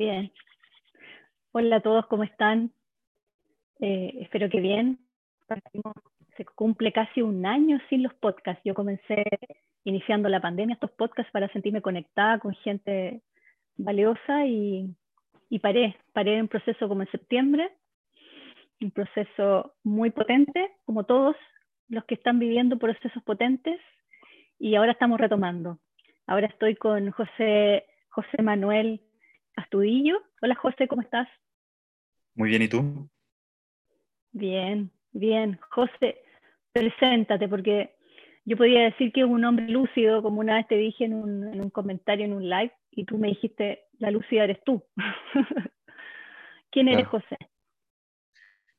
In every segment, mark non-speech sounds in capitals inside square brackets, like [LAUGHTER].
Bien. Hola a todos, ¿cómo están? Eh, espero que bien. Se cumple casi un año sin los podcasts. Yo comencé iniciando la pandemia estos podcasts para sentirme conectada con gente valiosa y, y paré. Paré en un proceso como en septiembre, un proceso muy potente, como todos los que están viviendo procesos potentes, y ahora estamos retomando. Ahora estoy con José, José Manuel Astudillo. Hola José, ¿cómo estás? Muy bien, ¿y tú? Bien, bien. José, preséntate porque yo podía decir que es un hombre lúcido, como una vez te dije en un, comentario en un live, y tú me dijiste, la lúcida eres tú. [LAUGHS] ¿Quién eres, José?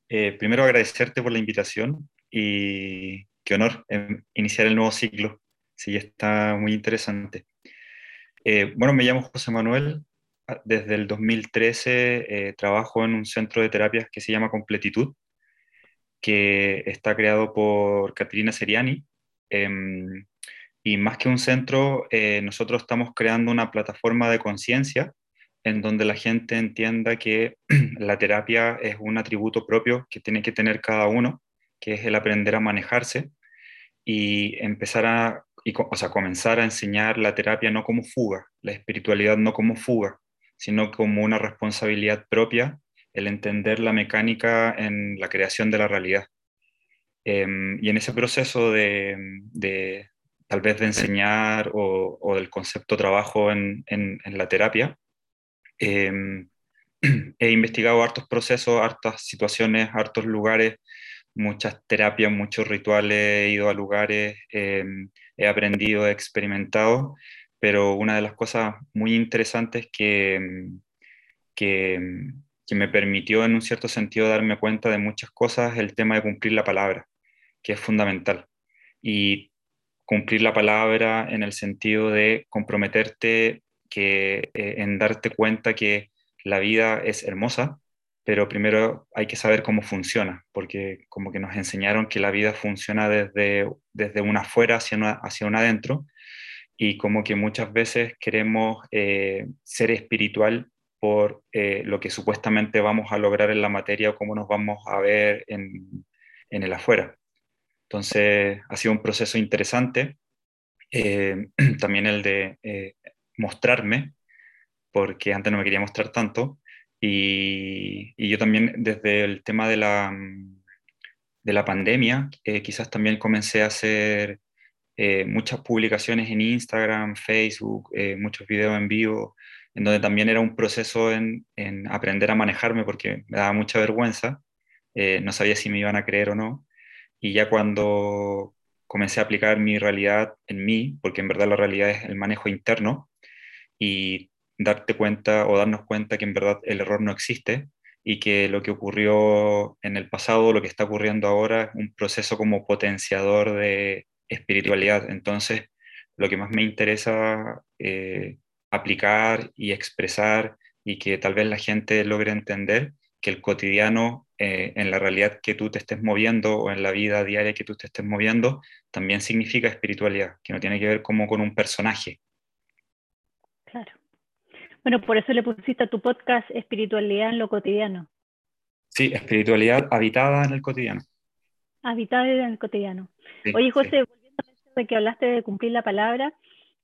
Eh, primero agradecerte por la invitación y qué honor iniciar el nuevo ciclo. Sí, está muy interesante. Eh, bueno, me llamo José Manuel, desde el 2013 eh, trabajo en un centro de terapias que se llama Completitud, que está creado por Caterina Seriani. Em, y más que un centro, eh, nosotros estamos creando una plataforma de conciencia en donde la gente entienda que [CLEARS THROAT] la terapia es un atributo propio que tiene que tener cada uno, que es el aprender a manejarse y empezar a, o sea, comenzar a enseñar la terapia no como fuga, la espiritualidad no como fuga, sino como una responsabilidad propia el entender la mecánica en la creación de la realidad. Em, y en ese proceso de, tal vez de enseñar o, del concepto trabajo en, la terapia, em, [CLEARS THROAT] he investigado hartos procesos, hartas situaciones, hartos lugares, muchas terapias, muchos rituales, he ido a lugares, em, he aprendido, he experimentado pero una de las cosas muy interesantes que, que, me permitió en un cierto sentido darme cuenta de muchas cosas el tema de cumplir la palabra, que es fundamental. Y cumplir la palabra en el sentido de comprometerte que, eh, en darte cuenta que la vida es hermosa, pero primero hay que saber cómo funciona, porque como que nos enseñaron que la vida funciona desde, desde una afuera hacia, hacia un adentro, y como que muchas veces queremos eh, ser espiritual por eh, lo que supuestamente vamos a lograr en la materia o cómo nos vamos a ver en, en el afuera. Entonces ha sido un proceso interesante, eh, [CLEARS THROAT] también el de mostrarme, porque antes no me quería mostrar tanto, y, y yo también desde el tema de la, de la pandemia, quizás también comencé a hacer eh, muchas publicaciones en Instagram, Facebook, eh, muchos videos en vivo, en donde también era un proceso en, aprender a manejarme porque me daba mucha vergüenza, eh, no sabía si me iban a creer o no, y ya cuando comencé a aplicar mi realidad en mí, porque en verdad la realidad es el manejo interno, y darte cuenta o darnos cuenta que en verdad el error no existe y que lo que ocurrió en el pasado, lo que está ocurriendo ahora, es un proceso como potenciador de, espiritualidad. Entonces, lo que más me interesa eh, aplicar y expresar y que tal vez la gente logre entender que el cotidiano, eh, en la realidad que tú te estés moviendo o en la vida diaria que tú te estés moviendo, también significa espiritualidad, que no tiene que ver como con un personaje. Claro. Bueno, por eso le pusiste a tu podcast Espiritualidad en lo cotidiano. Sí, espiritualidad habitada en el cotidiano. Habitada en el cotidiano. Oye, José, de que hablaste de cumplir la palabra,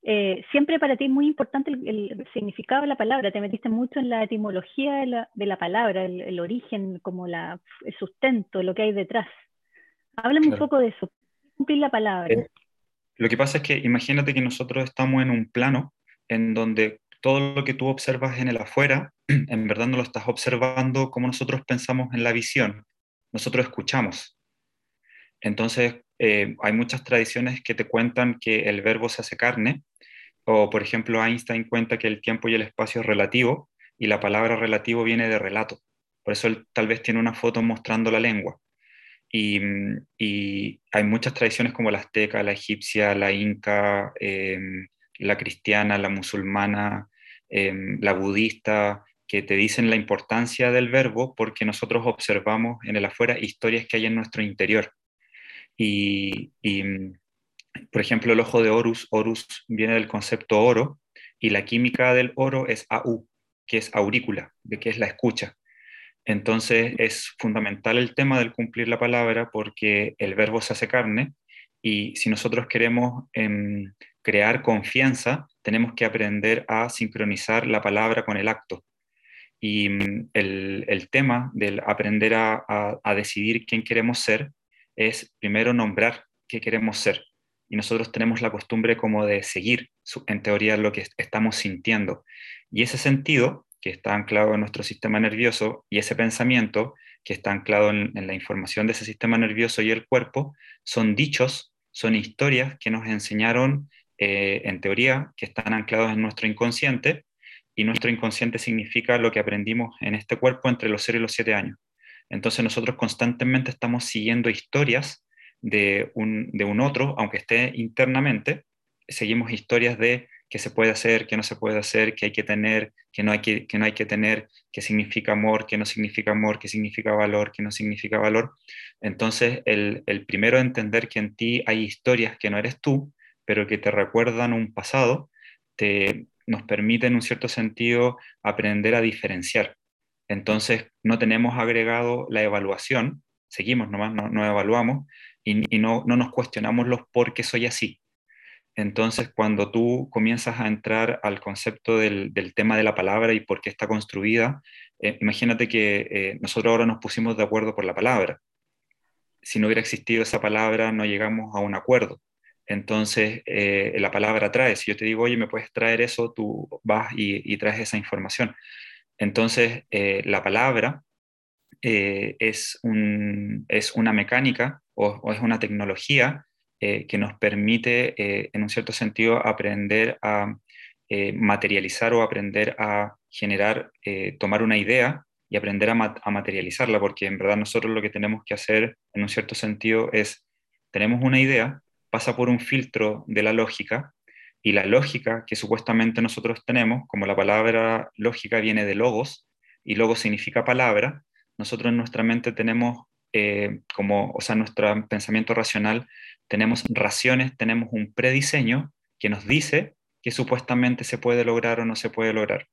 eh, siempre para ti es muy importante el, significado de la palabra, te metiste mucho en la etimología de la, de la palabra, el, origen, como la, el sustento, lo que hay detrás. Háblame un poco de eso, cumplir la palabra. Eh, lo que pasa es que imagínate que nosotros estamos en un plano en donde todo lo que tú observas en el afuera, [CLEARS THROAT] en verdad no lo estás observando como nosotros pensamos en la visión, nosotros escuchamos. Entonces, eh, hay muchas tradiciones que te cuentan que el verbo se hace carne, o por ejemplo Einstein cuenta que el tiempo y el espacio es relativo, y la palabra relativo viene de relato. Por eso él tal vez tiene una foto mostrando la lengua. Y, hay muchas tradiciones como la azteca, la egipcia, la inca, em, la cristiana, la musulmana, em, la budista, que te dicen la importancia del verbo porque nosotros observamos en el afuera historias que hay en nuestro interior. Y, por ejemplo, el ojo de Horus, Horus viene del concepto oro y la química del oro es AU. que es aurícula, de que es la escucha. Entonces es fundamental el tema del cumplir la palabra porque el verbo se hace carne y si nosotros queremos em, crear confianza, tenemos que aprender a sincronizar la palabra con el acto. Y mm, el, tema del aprender a, decidir quién queremos ser es primero nombrar qué queremos ser. Y nosotros tenemos la costumbre como de seguir, en teoría, lo que estamos sintiendo. Y ese sentido, que está anclado en nuestro sistema nervioso, y ese pensamiento, que está anclado en, la información de ese sistema nervioso y el cuerpo, son dichos, son historias que nos enseñaron, eh, en teoría, que están anclados en nuestro inconsciente y nuestro inconsciente significa lo que aprendimos en este cuerpo entre los 0 y los 7 años. Entonces nosotros constantemente estamos siguiendo historias de un, de un otro, aunque esté internamente, seguimos historias de qué se puede hacer, qué no se puede hacer, qué hay que tener, qué no hay que, no hay que tener, qué significa amor, qué no significa amor, qué significa valor, qué no significa valor. Entonces, el, el primero entender que en ti hay historias que no eres tú, pero que te recuerdan un pasado, te, nos permite en un cierto sentido aprender a diferenciar. Entonces, no tenemos agregado la evaluación, seguimos nomás, no, evaluamos y, no, nos cuestionamos los por qué soy así. Entonces, cuando tú comienzas a entrar al concepto del, tema de la palabra y por qué está construida, eh, imagínate que eh, nosotros ahora nos pusimos de acuerdo por la palabra. Si no hubiera existido esa palabra, no llegamos a un acuerdo. Entonces, eh, la palabra trae. Si yo te digo, oye, me puedes traer eso, tú vas y, traes esa información. Entonces, eh, la palabra eh, es, una mecánica o, es una tecnología que nos permite, en un cierto sentido, aprender a materializar o aprender a generar, tomar una idea y aprender a, a materializarla, porque en verdad nosotros lo que tenemos que hacer, en un cierto sentido, es, tenemos una idea, pasa por un filtro de la lógica y la lógica que supuestamente nosotros tenemos, como la palabra lógica viene de logos y logos significa palabra, nosotros en nuestra mente tenemos eh, como, o sea, nuestro pensamiento racional, tenemos raciones, tenemos un prediseño que nos dice que supuestamente se puede lograr o no se puede lograr.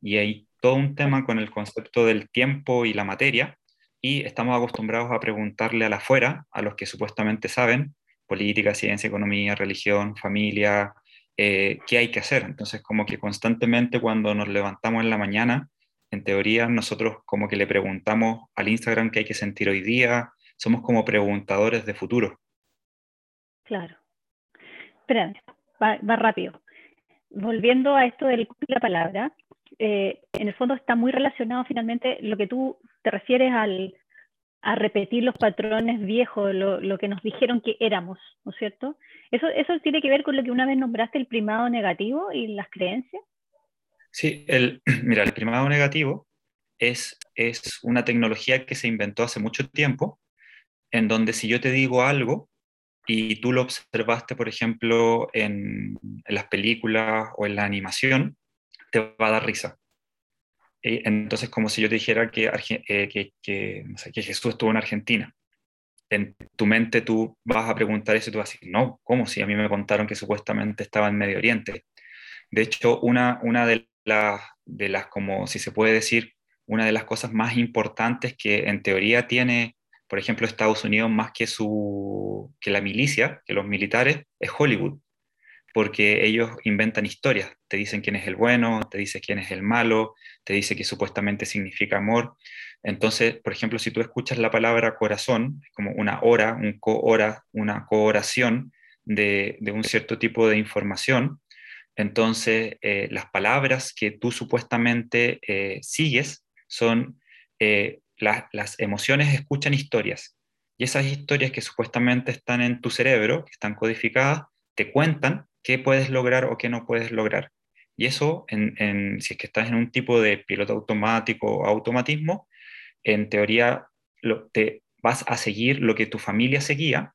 Y hay todo un tema con el concepto del tiempo y la materia, y estamos acostumbrados a preguntarle a la afuera, a los que supuestamente saben, política, ciencia, economía, religión, familia, eh, qué hay que hacer. Entonces, como que constantemente cuando nos levantamos en la mañana, en teoría nosotros como que le preguntamos al Instagram qué hay que sentir hoy día, somos como preguntadores de futuro. Claro. Espera, va, rápido. Volviendo a esto de la palabra, eh, en el fondo está muy relacionado finalmente lo que tú te refieres al, a repetir los patrones viejos, lo, que nos dijeron que éramos, ¿no es cierto? Eso, ¿Eso tiene que ver con lo que una vez nombraste el primado negativo y las creencias? Sí, el, [CLEARS THROAT] mira, el primado negativo es, es una tecnología que se inventó hace mucho tiempo, en donde si yo te digo algo y tú lo observaste, por ejemplo, en, en las películas o en la animación, te va a dar risa. Entonces, como si yo te dijera que, eh, Jesús estuvo en Argentina. En tu mente tú vas a preguntar eso y tú vas a decir, no, ¿cómo? Si a mí me contaron que supuestamente estaba en Medio Oriente. De hecho, una, una de, las, de las, como si se puede decir, una de las cosas más importantes que en teoría tiene, por ejemplo, Estados Unidos más que, su, que la milicia, que los militares, es Hollywood porque ellos inventan historias, te dicen quién es el bueno, te dicen quién es el malo, te dice que supuestamente significa amor. Entonces, por ejemplo, si tú escuchas la palabra corazón, como una hora, un co-hora, una co-oración de, un cierto tipo de información, entonces eh, las palabras que tú supuestamente eh, sigues son, eh, las emociones escuchan historias. Y esas historias que supuestamente están en tu cerebro, que están codificadas, te cuentan qué puedes lograr o qué no puedes lograr. Y eso, si es que estás en un tipo de piloto automático o automatismo, en teoría te vas a seguir lo que tu familia seguía,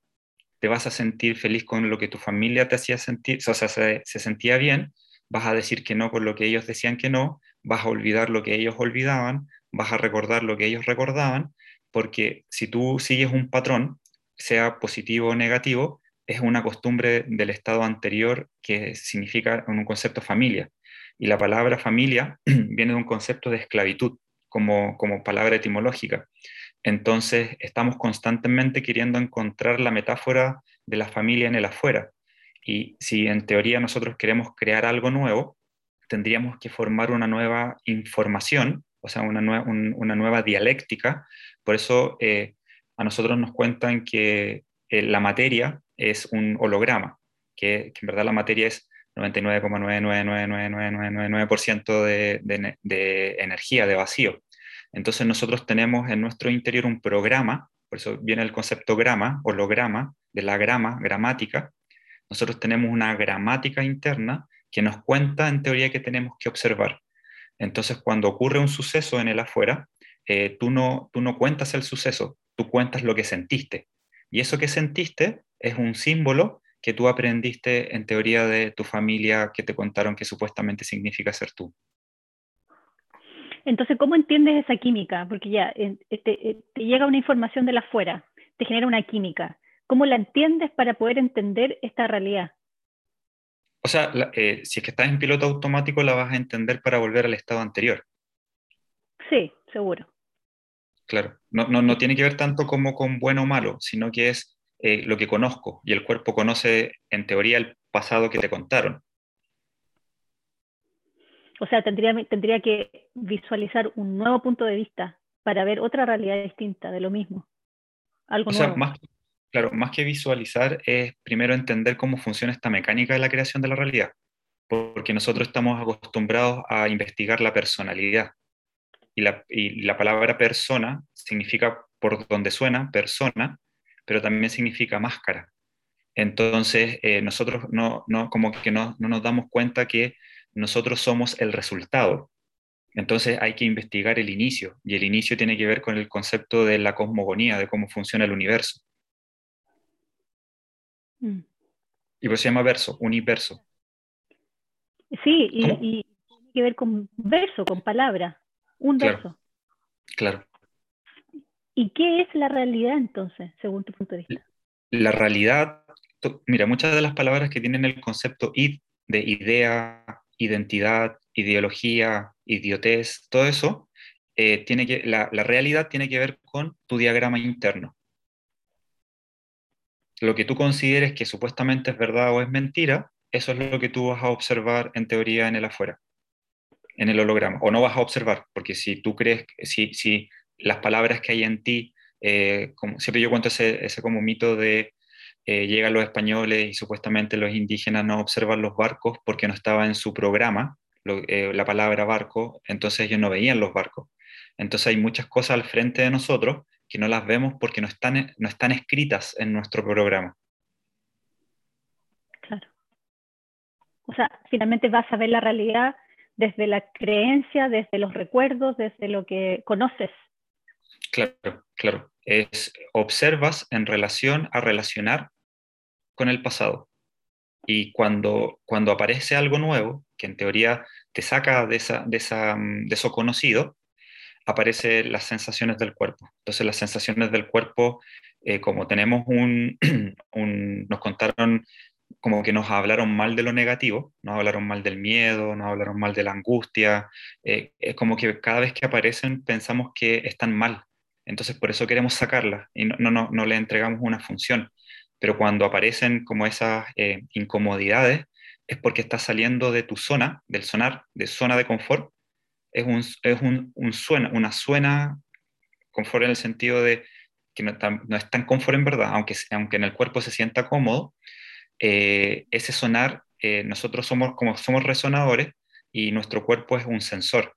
te vas a sentir feliz con lo que tu familia te hacía sentir, o sea, se, se sentía bien, vas a decir que no con lo que ellos decían que no, vas a olvidar lo que ellos olvidaban, vas a recordar lo que ellos recordaban, porque si tú sigues un patrón, sea positivo o negativo, es una costumbre del estado anterior que significa un concepto familia. Y la palabra familia [CLEARS THROAT] viene de un concepto de esclavitud como, como palabra etimológica. Entonces, estamos constantemente queriendo encontrar la metáfora de la familia en el afuera. Y si en teoría nosotros queremos crear algo nuevo, tendríamos que formar una nueva información, o sea, una, una nueva dialéctica. Por eso eh, a nosotros nos cuentan que eh, la materia es un holograma, que, en verdad la materia es 99,999999% de, de, de energía, de vacío. Entonces nosotros tenemos en nuestro interior un programa, por eso viene el concepto grama, holograma, de la grama, gramática. Nosotros tenemos una gramática interna que nos cuenta en teoría que tenemos que observar. Entonces cuando ocurre un suceso en el afuera, eh, tú, no, tú no cuentas el suceso, tú cuentas lo que sentiste. Y eso que sentiste es un símbolo que tú aprendiste en teoría de tu familia que te contaron que supuestamente significa ser tú. Entonces, ¿cómo entiendes esa química? Porque ya eh, te, llega una información de la afuera, te genera una química. ¿Cómo la entiendes para poder entender esta realidad? O sea, eh, si es que estás en piloto automático, la vas a entender para volver al estado anterior. Sí, seguro. Claro, no, no, no tiene que ver tanto como con bueno o malo, sino que es eh, lo que conozco y el cuerpo conoce en teoría el pasado que te contaron. O sea, tendría, tendría que visualizar un nuevo punto de vista para ver otra realidad distinta de lo mismo. Algo nuevo. Más, claro, más que visualizar es primero entender cómo funciona esta mecánica de la creación de la realidad, porque nosotros estamos acostumbrados a investigar la personalidad. Y la, y la palabra persona significa, por donde suena, persona, pero también significa máscara. Entonces, eh, nosotros no, no, como que no, no nos damos cuenta que nosotros somos el resultado. Entonces hay que investigar el inicio, y el inicio tiene que ver con el concepto de la cosmogonía, de cómo funciona el universo. Mm. Y pues se llama verso, universo. Sí, y, tiene que ver con verso, con palabra, un verso. Claro. ¿Y qué es la realidad entonces, según tu punto de vista? La realidad, mira, muchas de las palabras que tienen el concepto id, de idea, identidad, ideología, idiotez, todo eso, eh, tiene que, la, la realidad tiene que ver con tu diagrama interno. Lo que tú consideres que supuestamente es verdad o es mentira, eso es lo que tú vas a observar en teoría en el afuera, en el holograma. O no vas a observar, porque si tú crees, si, si las palabras que hay en ti, eh, como, siempre yo cuento ese, ese como mito de eh, llegan los españoles y supuestamente los indígenas no observan los barcos porque no estaba en su programa eh, la palabra barco, entonces ellos no veían los barcos. Entonces hay muchas cosas al frente de nosotros que no las vemos porque no están, no están escritas en nuestro programa. Claro. O sea, finalmente vas a ver la realidad desde la creencia, desde los recuerdos, desde lo que conoces. Claro, claro. Es, observas en relación a relacionar con el pasado. Y cuando, cuando aparece algo nuevo, que en teoría te saca de, esa, de, esa, mm, de eso conocido, aparecen las sensaciones del cuerpo. Entonces las sensaciones del cuerpo, eh, como tenemos un, [CLEARS THROAT] un, nos contaron como que nos hablaron mal de lo negativo, nos hablaron mal del miedo, nos hablaron mal de la angustia, eh, es como que cada vez que aparecen pensamos que están mal, entonces por eso queremos sacarlas y no, no, no, le entregamos una función. Pero cuando aparecen como esas eh, incomodidades es porque estás saliendo de tu zona, del sonar, de zona de confort. Es, un, es un, un suena, una suena confort en el sentido de que no, no, es tan confort en verdad, aunque, aunque en el cuerpo se sienta cómodo, eh, ese sonar, eh, nosotros somos como somos resonadores y nuestro cuerpo es un sensor.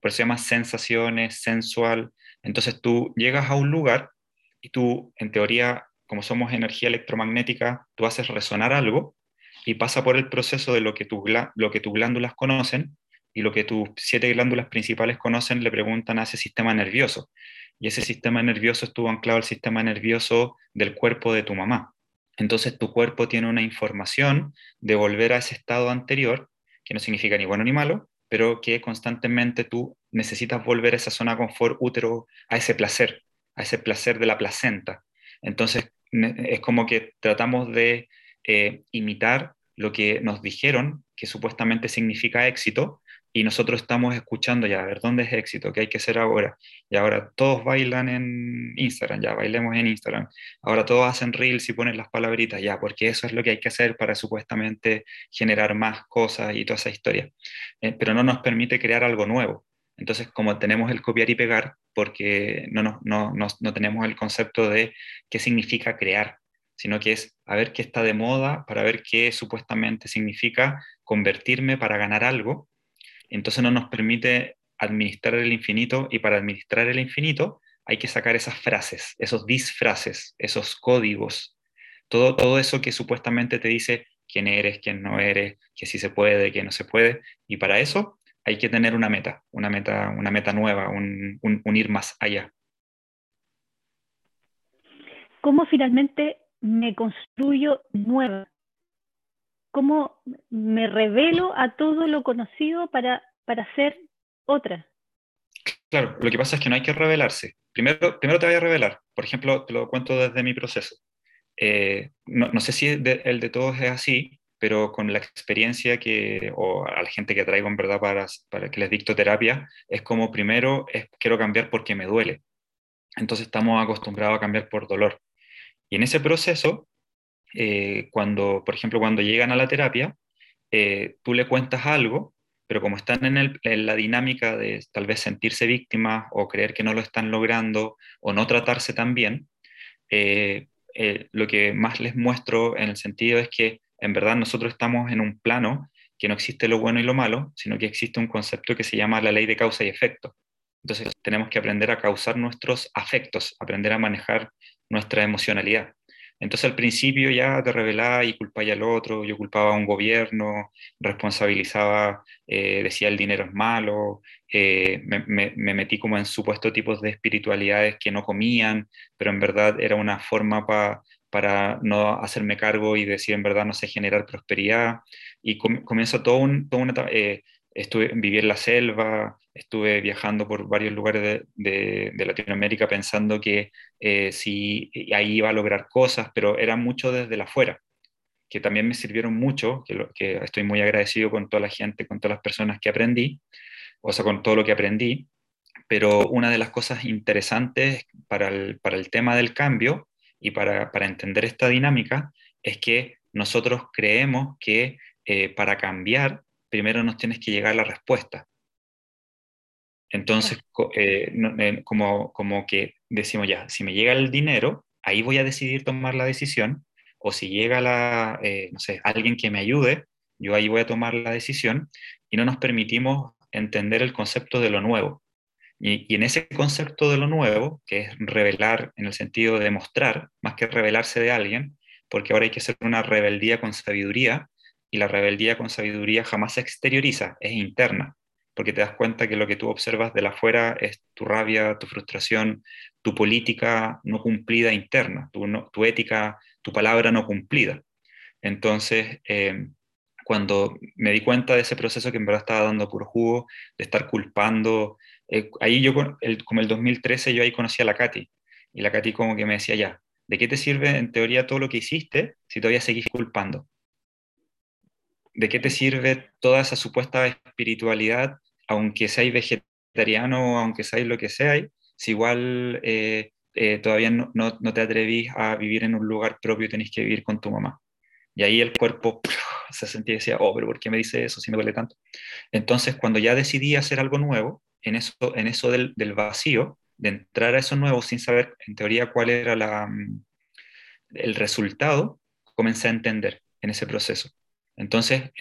Por eso se llama sensaciones, sensual, entonces tú llegas a un lugar y tú, en teoría, como somos energía electromagnética, tú haces resonar algo y pasa por el proceso de lo que, lo que tus glándulas conocen y lo que tus siete glándulas principales conocen, le preguntan a ese sistema nervioso. Y ese sistema nervioso estuvo anclado al sistema nervioso del cuerpo de tu mamá. Entonces tu cuerpo tiene una información de volver a ese estado anterior, que no significa ni bueno ni malo, pero que constantemente tú necesitas volver a esa zona de confort útero, a ese placer, a ese placer de la placenta. Entonces, es como que tratamos de eh, imitar lo que nos dijeron que supuestamente significa éxito y nosotros estamos escuchando ya, a ver, ¿dónde es éxito? ¿Qué hay que hacer ahora? Y ahora todos bailan en Instagram, ya, bailemos en Instagram. Ahora todos hacen reels y ponen las palabritas, ya, porque eso es lo que hay que hacer para supuestamente generar más cosas y toda esa historia. Eh, pero no nos permite crear algo nuevo. Entonces, como tenemos el copiar y pegar, porque no, no, no, no tenemos el concepto de qué significa crear, sino que es a ver qué está de moda para ver qué supuestamente significa convertirme para ganar algo entonces no nos permite administrar el infinito y para administrar el infinito hay que sacar esas frases, esos disfraces, esos códigos, todo, todo eso que supuestamente te dice quién eres, quién no eres, que sí se puede, que no se puede, y para eso hay que tener una meta, una meta, una meta nueva, un, un ir más allá. ¿Cómo finalmente me construyo nueva? Cómo me revelo a todo lo conocido para, para ser otra. Claro, lo que pasa es que no hay que revelarse. Primero, primero te voy a revelar. Por ejemplo, te lo cuento desde mi proceso. Eh, no, sé si el de todos es así, pero con la experiencia que, o a la gente que traigo en verdad para, para que les dicto terapia, es como primero es, quiero cambiar porque me duele. Entonces estamos acostumbrados a cambiar por dolor. Y en ese proceso eh, cuando, por ejemplo, cuando llegan a la terapia, eh, tú le cuentas algo, pero como están en, la dinámica de tal vez sentirse víctimas o creer que no lo están logrando o no tratarse tan bien, eh, lo que más les muestro en el sentido es que en verdad nosotros estamos en un plano que no existe lo bueno y lo malo, sino que existe un concepto que se llama la ley de causa y efecto. Entonces tenemos que aprender a causar nuestros afectos, aprender a manejar nuestra emocionalidad. Entonces al principio ya te revelaba y culpaba al otro, yo culpaba a un gobierno, responsabilizaba, eh, decía el dinero es malo, eh, me, metí como en supuestos tipos de espiritualidades que no comían, pero en verdad era una forma para no hacerme cargo y decir en verdad no sé generar prosperidad. Y comienzo todo un, todo una, eh, estuve, viví en la selva, estuve viajando por varios lugares de, Latinoamérica pensando que eh, si ahí iba a lograr cosas, pero era mucho desde la afuera, que también me sirvieron mucho, que, que estoy muy agradecido con toda la gente, con todas las personas que aprendí, o sea, con todo lo que aprendí, pero una de las cosas interesantes para el, para el tema del cambio y para, para, entender esta dinámica es que nosotros creemos que eh, para cambiar primero nos tienes que llegar la respuesta. Entonces, eh, eh, como, como que decimos ya, si me llega el dinero, ahí voy a decidir tomar la decisión, o si llega la, eh, no sé, alguien que me ayude, yo ahí voy a tomar la decisión, y no nos permitimos entender el concepto de lo nuevo. Y, y, en ese concepto de lo nuevo, que es revelar en el sentido de mostrar, más que revelarse de alguien, porque ahora hay que hacer una rebeldía con sabiduría, y la rebeldía con sabiduría jamás se exterioriza, es interna, porque te das cuenta que lo que tú observas de la afuera es tu rabia, tu frustración, tu política no cumplida interna, tu, tu ética, tu palabra no cumplida. Entonces, eh, cuando me di cuenta de ese proceso que en verdad estaba dando puro jugo, de estar culpando, eh, ahí yo, el, como el 2013, yo ahí conocí a la Katy, y la Katy como que me decía ya, ¿de qué te sirve en teoría todo lo que hiciste si todavía seguís culpando? ¿de qué te sirve toda esa supuesta espiritualidad, aunque seáis vegetariano, aunque seáis lo que seáis, si igual eh, eh, todavía no, te atrevís a vivir en un lugar propio tenéis que vivir con tu mamá? Y ahí el cuerpo [LAUGHS] se sentía y decía, oh, pero ¿por qué me dice eso si me duele tanto? Entonces, cuando ya decidí hacer algo nuevo, en eso, en eso del, vacío, de entrar a eso nuevo sin saber en teoría cuál era mm, el resultado, comencé a entender en ese proceso. Entonces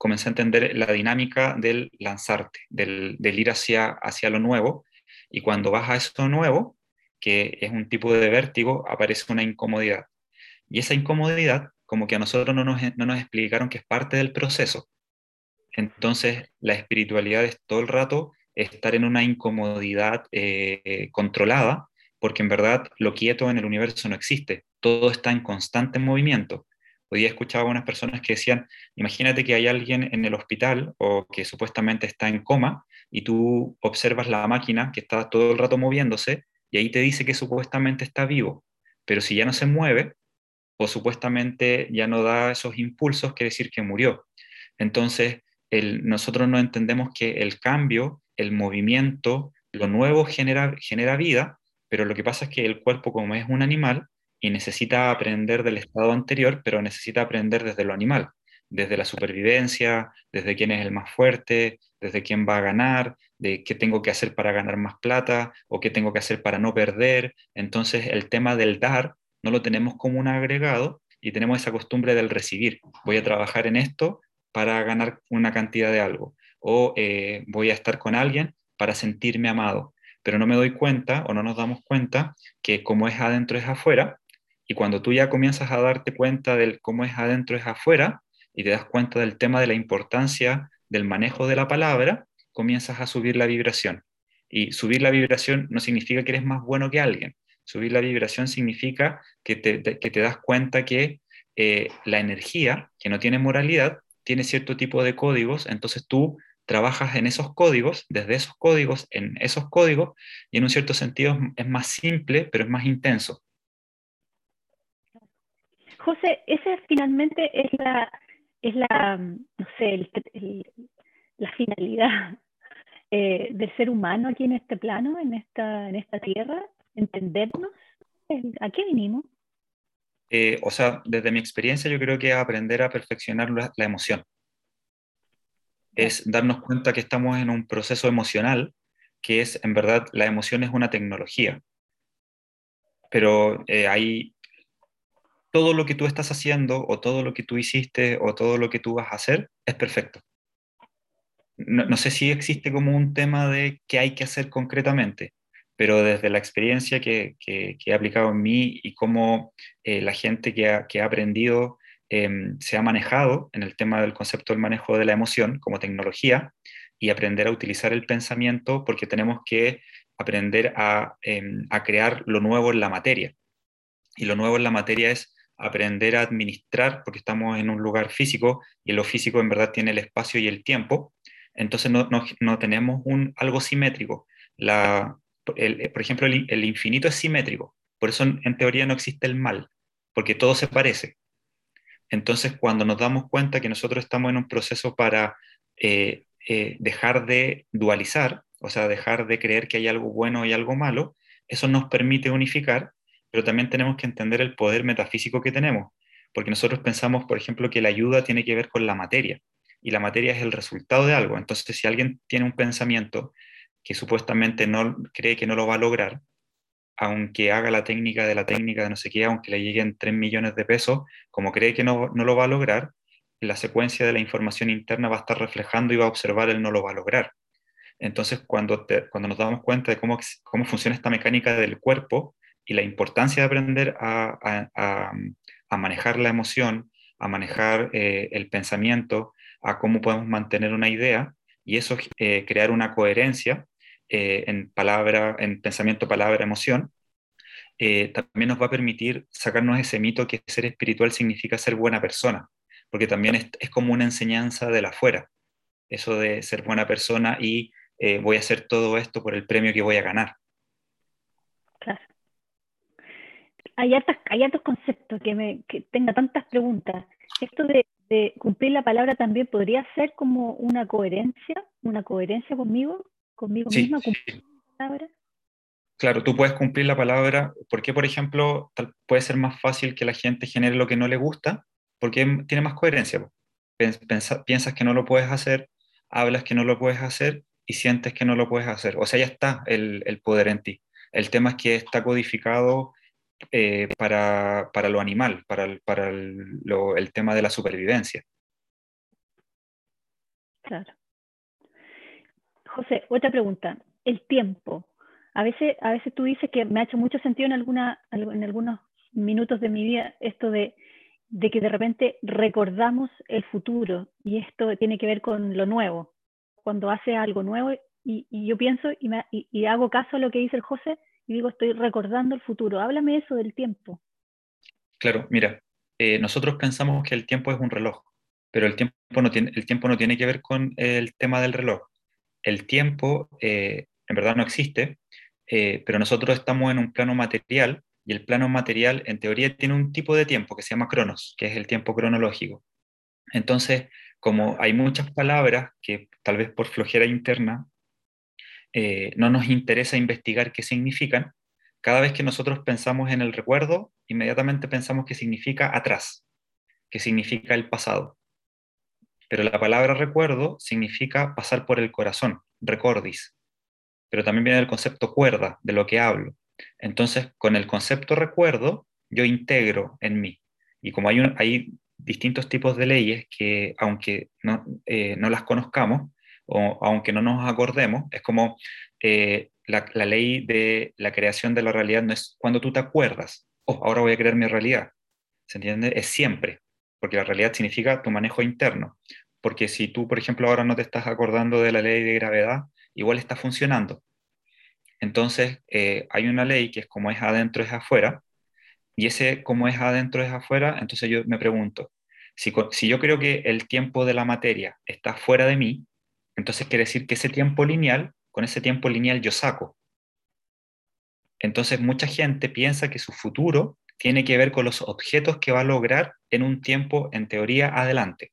comencé a entender la dinámica del lanzarte, del, ir hacia, hacia lo nuevo, y cuando vas a eso nuevo, que es un tipo de vértigo, aparece una incomodidad. Y esa incomodidad, como que a nosotros no nos, no nos explicaron que es parte del proceso. Entonces, la espiritualidad es todo el rato estar en una incomodidad eh, controlada, porque en verdad lo quieto en el universo no existe, todo está en constante movimiento. Hoy día escuchaba a unas personas que decían, imagínate que hay alguien en el hospital o que supuestamente está en coma y tú observas la máquina que está todo el rato moviéndose y ahí te dice que supuestamente está vivo, pero si ya no se mueve, o supuestamente ya no da esos impulsos, quiere decir que murió. Entonces, nosotros no entendemos que el cambio, el movimiento, lo nuevo genera, genera vida, pero lo que pasa es que el cuerpo, como es un animal, y necesita aprender del estado anterior, pero necesita aprender desde lo animal, desde la supervivencia, desde quién es el más fuerte, desde quién va a ganar, de qué tengo que hacer para ganar más plata o qué tengo que hacer para no perder. Entonces el tema del dar no lo tenemos como un agregado y tenemos esa costumbre del recibir. Voy a trabajar en esto para ganar una cantidad de algo o eh, voy a estar con alguien para sentirme amado. Pero no me doy cuenta o no nos damos cuenta que como es adentro es afuera y cuando tú ya comienzas a darte cuenta del cómo es adentro es afuera y te das cuenta del tema de la importancia del manejo de la palabra, comienzas a subir la vibración. Y subir la vibración no significa que eres más bueno que alguien, Subir la vibración significa que te, das cuenta que eh, la energía, que no tiene moralidad, tiene cierto tipo de códigos, entonces tú trabajas en esos códigos, desde esos códigos, en esos códigos, y en un cierto sentido es más simple, pero es más intenso. José, esa finalmente es la, es la no sé, la finalidad [LAUGHS] eh, del ser humano aquí en este plano, en esta, en esta tierra, entendernos? ¿A qué vinimos? Eh, o sea, desde mi experiencia yo creo que aprender a perfeccionar la, emoción. Es darnos cuenta que estamos en un proceso emocional, que es, en verdad, la emoción es una tecnología. Pero eh, hay todo lo que tú estás haciendo o todo lo que tú hiciste o todo lo que tú vas a hacer es perfecto. No, no sé si existe como un tema de qué hay que hacer concretamente, pero desde la experiencia que, he aplicado en mí y cómo eh, la gente que ha, aprendido em, se ha manejado en el tema del concepto del manejo de la emoción como tecnología y aprender a utilizar el pensamiento porque tenemos que aprender a, em, a crear lo nuevo en la materia. Y lo nuevo en la materia es aprender a administrar, porque estamos en un lugar físico y lo físico en verdad tiene el espacio y el tiempo, entonces no, no, no tenemos un, algo simétrico. La, eh, por ejemplo, el, infinito es simétrico, por eso en, teoría no existe el mal, porque todo se parece. Entonces, cuando nos damos cuenta que nosotros estamos en un proceso para eh, eh, dejar de dualizar, o sea, dejar de creer que hay algo bueno y algo malo, eso nos permite unificar, pero también tenemos que entender el poder metafísico que tenemos, porque nosotros pensamos, por ejemplo, que la ayuda tiene que ver con la materia, y la materia es el resultado de algo. Entonces, si alguien tiene un pensamiento que supuestamente no cree que no lo va a lograr, aunque haga la técnica de la técnica de no sé qué, aunque le lleguen 3 millones de pesos, como cree que no, no lo va a lograr, la secuencia de la información interna va a estar reflejando y va a observar el no lo va a lograr. Entonces, cuando, cuando nos damos cuenta de cómo, cómo funciona esta mecánica del cuerpo y la importancia de aprender a, manejar la emoción, a manejar eh, el pensamiento, a cómo podemos mantener una idea y eso eh, crear una coherencia, eh, en palabra, en pensamiento, palabra, emoción, eh, también nos va a permitir sacarnos ese mito que ser espiritual significa ser buena persona, porque también es, como una enseñanza de la afuera, eso de ser buena persona y voy a hacer todo esto por el premio que voy a ganar. Claro. Hay hartos, conceptos que, me, que tenga tantas preguntas. Esto de, de cumplir la palabra también podría ser como una coherencia, una coherencia conmigo, conmigo misma, Claro, tú puedes cumplir la palabra, porque por ejemplo puede ser más fácil que la gente genere lo que no le gusta, porque tiene más coherencia. piensas que no lo puedes hacer, hablas que no lo puedes hacer y sientes que no lo puedes hacer. O sea, ya está el, poder en ti. El tema es que está codificado eh, para, lo animal, para, el, para el tema de la supervivencia. Claro. José, otra pregunta. El tiempo. A veces, a veces tú dices que me ha hecho mucho sentido en, alguna, en algunos minutos de mi vida esto de, que de repente recordamos el futuro y esto tiene que ver con lo nuevo. Cuando hace algo nuevo y, yo pienso y, hago caso a lo que dice el José y digo, estoy recordando el futuro. Háblame eso del tiempo. Claro, mira, eh, nosotros pensamos que el tiempo es un reloj, pero el tiempo no tiene, el tiempo no tiene que ver con el tema del reloj el tiempo eh, en verdad no existe, eh, pero nosotros estamos en un plano material y el plano material en teoría tiene un tipo de tiempo que se llama cronos, que es el tiempo cronológico. Entonces, como hay muchas palabras que tal vez por flojera interna eh, no nos interesa investigar qué significan, cada vez que nosotros pensamos en el recuerdo, inmediatamente pensamos que significa atrás, que significa el pasado. Pero la palabra recuerdo significa pasar por el corazón, recordis. Pero también viene del concepto cuerda, de lo que hablo. Entonces, con el concepto recuerdo, yo integro en mí. Y como hay, distintos tipos de leyes que, aunque no, eh, no las conozcamos, aunque no nos acordemos, es como eh, la, la, ley de la creación de la realidad no es cuando tú te acuerdas, oh, ahora voy a crear mi realidad, ¿se entiende? Es siempre, porque la realidad significa tu manejo interno, porque si tú, por ejemplo, ahora no te estás acordando de la ley de gravedad, igual está funcionando. Entonces, eh, hay una ley que es como es adentro es afuera, y ese como es adentro es afuera, entonces yo me pregunto, si, si yo creo que el tiempo de la materia está fuera de mí, entonces quiere decir que ese tiempo lineal, con ese tiempo lineal yo saco. Entonces mucha gente piensa que su futuro tiene que ver con los objetos que va a lograr en un tiempo, en teoría, adelante.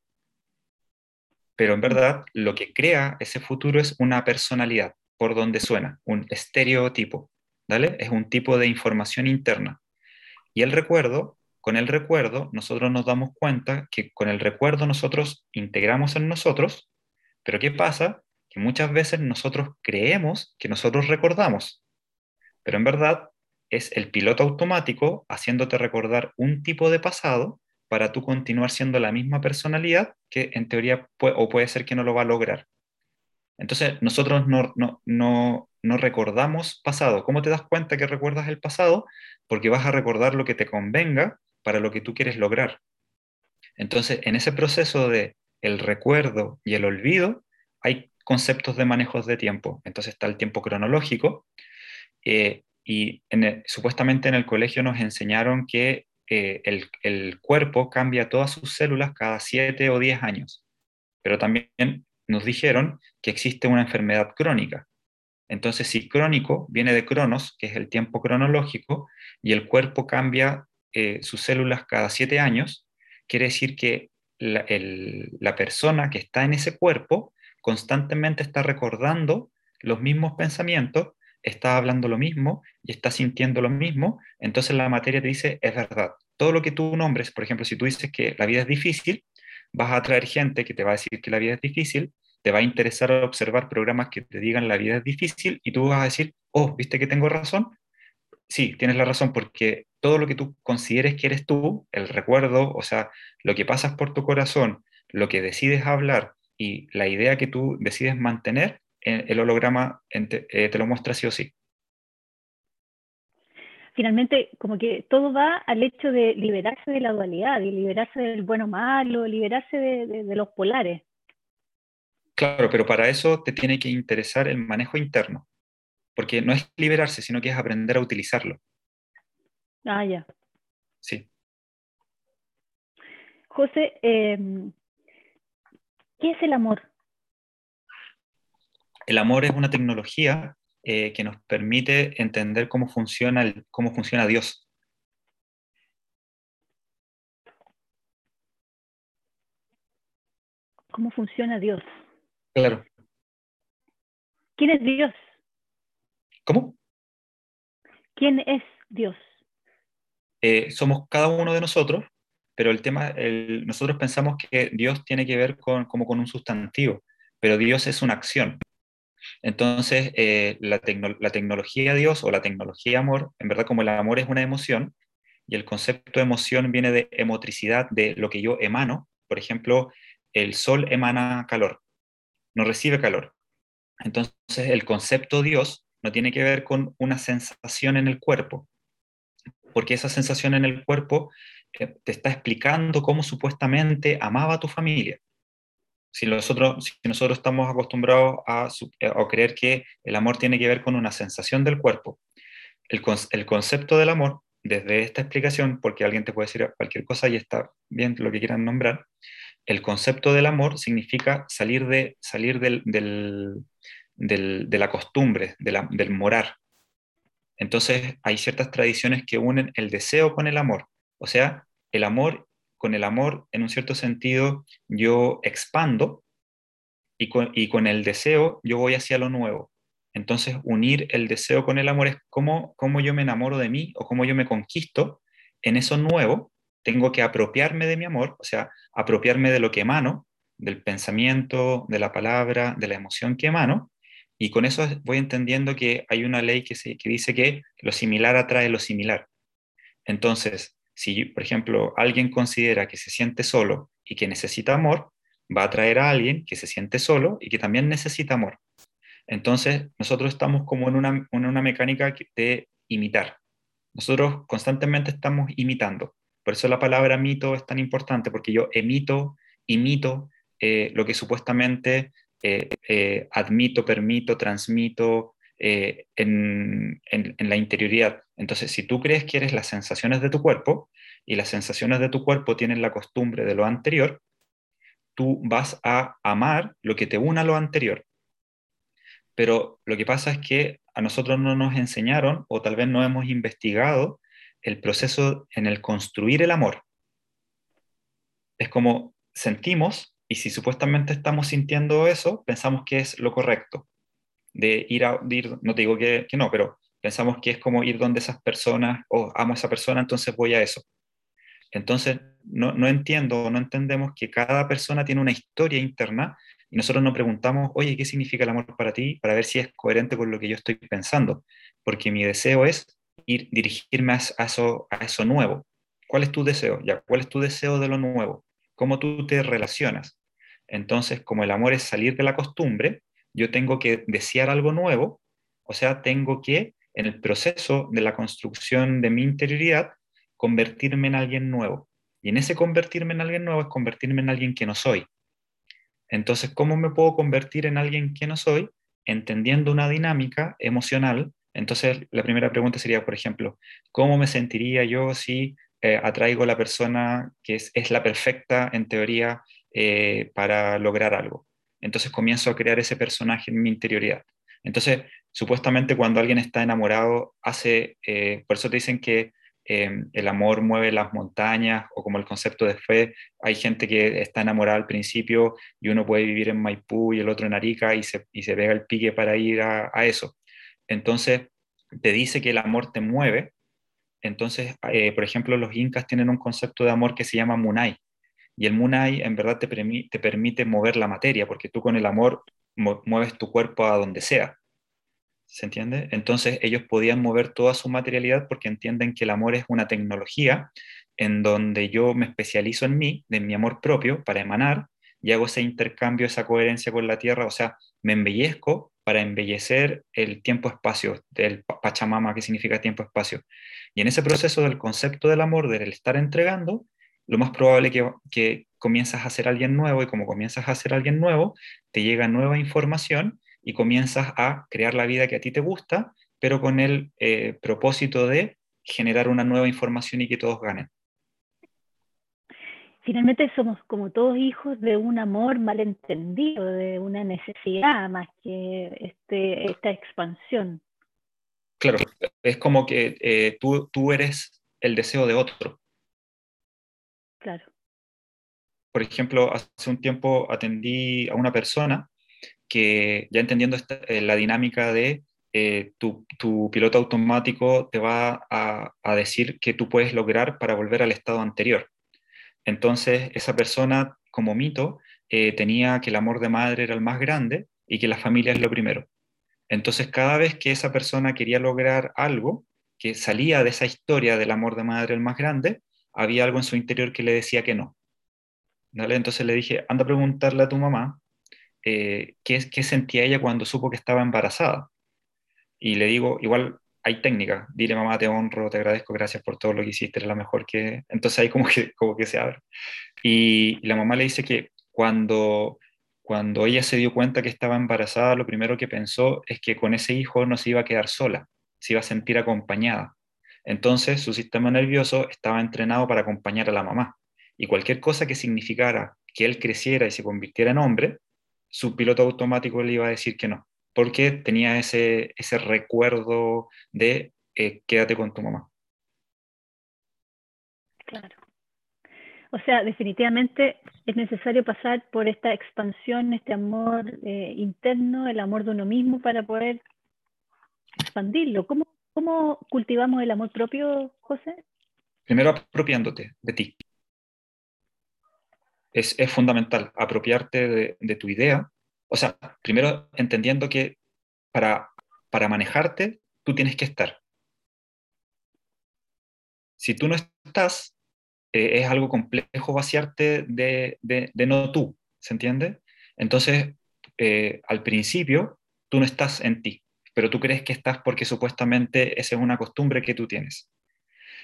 Pero en verdad lo que crea ese futuro es una personalidad, por donde suena, un estereotipo, ¿vale? Es un tipo de información interna. Y el recuerdo, con el recuerdo, nosotros nos damos cuenta que con el recuerdo nosotros integramos en nosotros pero ¿qué pasa? Que muchas veces nosotros creemos que nosotros recordamos, pero en verdad es el piloto automático haciéndote recordar un tipo de pasado para tú continuar siendo la misma personalidad que en teoría o puede ser que no lo va a lograr. Entonces, nosotros no, no, no, no, recordamos pasado. ¿Cómo te das cuenta que recuerdas el pasado? Porque vas a recordar lo que te convenga para lo que tú quieres lograr. Entonces, en ese proceso de el recuerdo y el olvido, hay conceptos de manejos de tiempo. Entonces está el tiempo cronológico eh, y supuestamente en el colegio nos enseñaron que eh, el, cuerpo cambia todas sus células cada 7 o 10 años, pero también nos dijeron que existe una enfermedad crónica. Entonces, si crónico viene de cronos, que es el tiempo cronológico, y el cuerpo cambia eh, sus células cada 7 años, quiere decir que la, persona que está en ese cuerpo constantemente está recordando los mismos pensamientos, está hablando lo mismo y está sintiendo lo mismo, entonces la materia te dice, es verdad. Todo lo que tú nombres, por ejemplo, si tú dices que la vida es difícil, vas a atraer gente que te va a decir que la vida es difícil, te va a interesar observar programas que te digan la vida es difícil y tú vas a decir, oh, ¿viste que tengo razón? Sí, tienes la razón porque todo lo que tú consideres que eres tú, el recuerdo, o sea, lo que pasas por tu corazón, lo que decides hablar y la idea que tú decides mantener, eh, el holograma eh, te lo muestra sí o sí. Finalmente, como que todo va al hecho de liberarse de la dualidad, de liberarse del bueno malo, liberarse de los polares. Claro, pero para eso te tiene que interesar el manejo interno, porque no es liberarse, sino que es aprender a utilizarlo. Ah, ya. Sí. José, em, ¿qué es el amor? El amor es una tecnología eh, que nos permite entender cómo funciona, el, cómo funciona Dios. ¿Cómo funciona Dios? Claro. ¿Quién es Dios? ¿Cómo? ¿Quién es Dios? Eh, somos cada uno de nosotros, pero el tema, nosotros pensamos que Dios tiene que ver con, como con un sustantivo, pero Dios es una acción. Entonces, eh, la, la, tecnología Dios o la tecnología amor, en verdad como el amor es una emoción, y el concepto de emoción viene de emotricidad, de lo que yo emano. Por ejemplo, el sol emana calor, no recibe calor. Entonces, el concepto Dios no tiene que ver con una sensación en el cuerpo, porque esa sensación en el cuerpo eh, te está explicando cómo supuestamente amaba a tu familia. Si nosotros, si nosotros estamos acostumbrados a, eh, a, creer que el amor tiene que ver con una sensación del cuerpo, el, concepto del amor, desde esta explicación, porque alguien te puede decir cualquier cosa y está bien lo que quieran nombrar, el concepto del amor significa salir, de, salir del, del, de la costumbre, de del morar, Entonces hay ciertas tradiciones que unen el deseo con el amor. O sea, el amor, con el amor, en un cierto sentido, yo expando y con, y con el deseo yo voy hacia lo nuevo. Entonces, unir el deseo con el amor es cómo, cómo yo me enamoro de mí o cómo yo me conquisto en eso nuevo. Tengo que apropiarme de mi amor, o sea, apropiarme de lo que emano, del pensamiento, de la palabra, de la emoción que emano, y con eso voy entendiendo que hay una ley que, se, que dice que lo similar atrae lo similar. Entonces, si, por ejemplo, alguien considera que se siente solo y que necesita amor, va a atraer a alguien que se siente solo y que también necesita amor. Entonces, nosotros estamos como en una, en una mecánica de imitar. Nosotros constantemente estamos imitando. Por eso la palabra mito es tan importante, porque yo emito, imito eh, lo que supuestamente eh, eh, admito, permito, transmito en, en la interioridad. Entonces, si tú crees que eres las sensaciones de tu cuerpo y las sensaciones de tu cuerpo tienen la costumbre de lo anterior, tú vas a amar lo que te una a lo anterior. Pero lo que pasa es que a nosotros no nos enseñaron o tal vez no hemos investigado el proceso en el construir el amor. Es como sentimos y si supuestamente estamos sintiendo eso, pensamos que es lo correcto. De ir a, ir, no te digo que, que, no, pero pensamos que es como ir donde esas personas, o oh, amo a esa persona, entonces voy a eso. Entonces, no, no entiendo, no entendemos que cada persona tiene una historia interna y nosotros nos preguntamos, oye, ¿qué significa el amor para ti? Para ver si es coherente con lo que yo estoy pensando. Porque mi deseo es ir, dirigirme a, eso, a eso nuevo. ¿Cuál es tu deseo? Ya, ¿cuál es tu deseo de lo nuevo? ¿Cómo tú te relacionas? Entonces, como el amor es salir de la costumbre, yo tengo que desear algo nuevo, o sea, tengo que, en el proceso de la construcción de mi interioridad, convertirme en alguien nuevo. Y en ese convertirme en alguien nuevo es convertirme en alguien que no soy. Entonces, ¿cómo me puedo convertir en alguien que no soy? Entendiendo una dinámica emocional. Entonces, la primera pregunta sería, por ejemplo, ¿cómo me sentiría yo si eh, atraigo a la persona que es, es la perfecta, en teoría, eh, para lograr algo? Entonces comienzo a crear ese personaje en mi interioridad. Entonces, supuestamente cuando alguien está enamorado, hace, eh, por eso te dicen que Em, el amor mueve las montañas o como el concepto de fe, hay gente que está enamorada al principio y uno puede vivir en Maipú y el otro en Arica y se, y se pega el pique para ir a, eso. Entonces, te dice que el amor te mueve. Entonces, eh, por ejemplo, los incas tienen un concepto de amor que se llama munay. Y el munay en verdad te, te permite mover la materia, porque tú con el amor mueves tu cuerpo a donde sea. ¿Se entiende? Entonces ellos podían mover toda su materialidad porque entienden que el amor es una tecnología en donde yo me especializo en mí, de mi amor propio, para emanar y hago ese intercambio, esa coherencia con la tierra, o sea, me embellezco para embellecer el tiempo-espacio, del Pachamama, que significa tiempo-espacio. Y en ese proceso del concepto del amor, del estar entregando, lo más probable que, que comienzas a ser alguien nuevo y como comienzas a ser alguien nuevo, te llega nueva información y comienzas a crear la vida que a ti te gusta, pero con el eh, propósito de generar una nueva información y que todos ganen. Finalmente somos como todos hijos de un amor malentendido, de una necesidad más que este, esta expansión. Claro, es como que eh, tú, tú eres el deseo de otro. Claro. Por ejemplo, hace un tiempo atendí a una persona que ya entendiendo eh, la dinámica de eh, tu, piloto automático te va a, decir que tú puedes lograr para volver al estado anterior. Entonces, esa persona, como mito, eh, tenía que el amor de madre era el más grande y que la familia es lo primero. Entonces, cada vez que esa persona quería lograr algo que salía de esa historia del amor de madre el más grande, había algo en su interior que le decía que no. Entonces le dije, anda a preguntarle a tu mamá eh, qué, sentía ella cuando supo que estaba embarazada. Y le digo, igual hay técnica, dile mamá, te honro, te agradezco, gracias por todo lo que hiciste, eres la mejor que... Entonces ahí como que, como que se abre. Y, la mamá le dice que cuando, cuando ella se dio cuenta que estaba embarazada, lo primero que pensó es que con ese hijo no se iba a quedar sola, se iba a sentir acompañada. Entonces su sistema nervioso estaba entrenado para acompañar a la mamá. Y cualquier cosa que significara que él creciera y se convirtiera en hombre, su piloto automático le iba a decir que no, porque tenía ese, ese recuerdo de eh, quédate con tu mamá. Claro. O sea, definitivamente es necesario pasar por esta expansión, este amor eh, interno, el amor de uno mismo para poder expandirlo. ¿Cómo, ¿Cómo cultivamos el amor propio, José? Primero apropiándote de ti. Es, es fundamental apropiarte de, de, tu idea. O sea, primero entendiendo que para, para manejarte, tú tienes que estar. Si tú no estás, eh, es algo complejo vaciarte de, de, no tú, ¿se entiende? Entonces, eh, al principio, tú no estás en ti, pero tú crees que estás porque supuestamente esa es una costumbre que tú tienes.